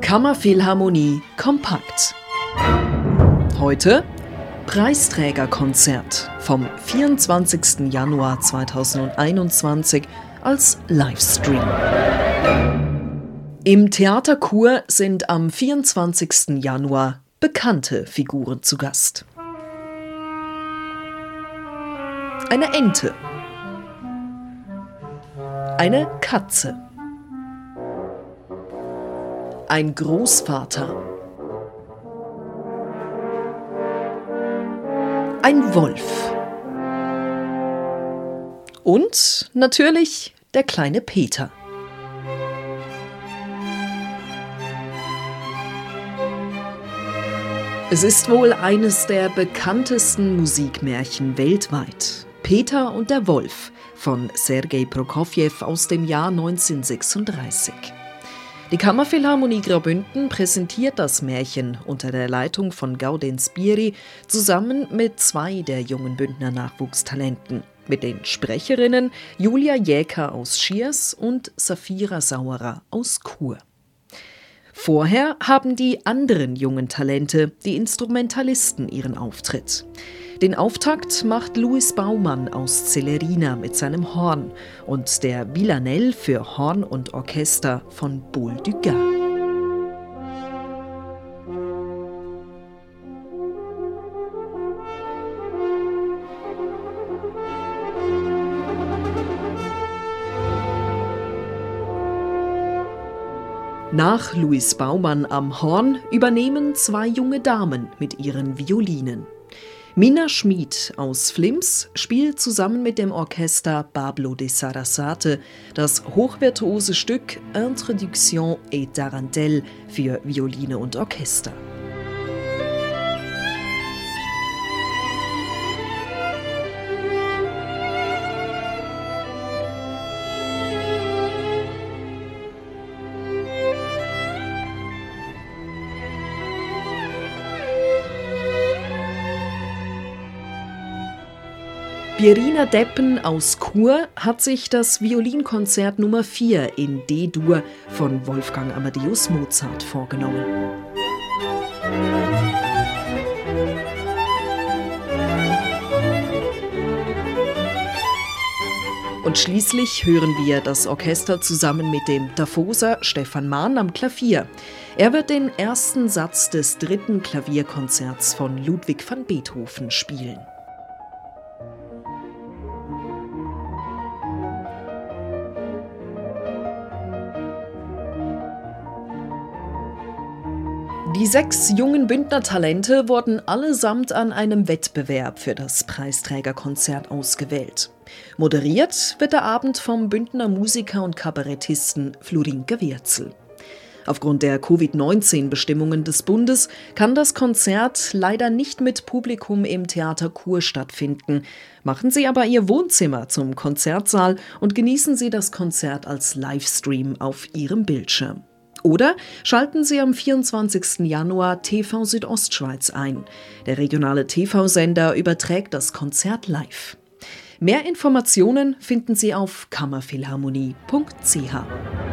Kammerphilharmonie kompakt. Heute Preisträgerkonzert vom 24. Januar 2021 als Livestream. Im Theaterkur sind am 24. Januar bekannte Figuren zu Gast. Eine Ente. Eine Katze. Ein Großvater. Ein Wolf. Und natürlich der kleine Peter. Es ist wohl eines der bekanntesten Musikmärchen weltweit. Peter und der Wolf von Sergei Prokofjew aus dem Jahr 1936. Die Kammerphilharmonie Graubünden präsentiert das Märchen unter der Leitung von Gaudenz Biri zusammen mit zwei der jungen Bündner Nachwuchstalenten, mit den Sprecherinnen Julia Jäker aus Schiers und Safira Sauerer aus Chur. Vorher haben die anderen jungen Talente, die Instrumentalisten, ihren Auftritt. Den Auftakt macht Louis Baumann aus Celerina mit seinem Horn und der Villanelle für Horn und Orchester von Boul du. Nach Louis Baumann am Horn übernehmen zwei junge Damen mit ihren Violinen. Mina Schmid aus Flims spielt zusammen mit dem Orchester Pablo de Sarasate das hochvirtuose Stück Introduction et Tarantelle für Violine und Orchester. Birina Deppen aus Chur hat sich das Violinkonzert Nummer 4 in D-Dur von Wolfgang Amadeus Mozart vorgenommen. Und schließlich hören wir das Orchester zusammen mit dem Dafoser Stefan Mahn am Klavier. Er wird den ersten Satz des dritten Klavierkonzerts von Ludwig van Beethoven spielen. Die sechs jungen Bündner-Talente wurden allesamt an einem Wettbewerb für das Preisträgerkonzert ausgewählt. Moderiert wird der Abend vom Bündner Musiker und Kabarettisten Florinke Wirzel. Aufgrund der Covid-19-Bestimmungen des Bundes kann das Konzert leider nicht mit Publikum im Theater Kur stattfinden. Machen Sie aber Ihr Wohnzimmer zum Konzertsaal und genießen Sie das Konzert als Livestream auf Ihrem Bildschirm. Oder schalten Sie am 24. Januar TV Südostschweiz ein. Der regionale TV-Sender überträgt das Konzert live. Mehr Informationen finden Sie auf kammerphilharmonie.ch.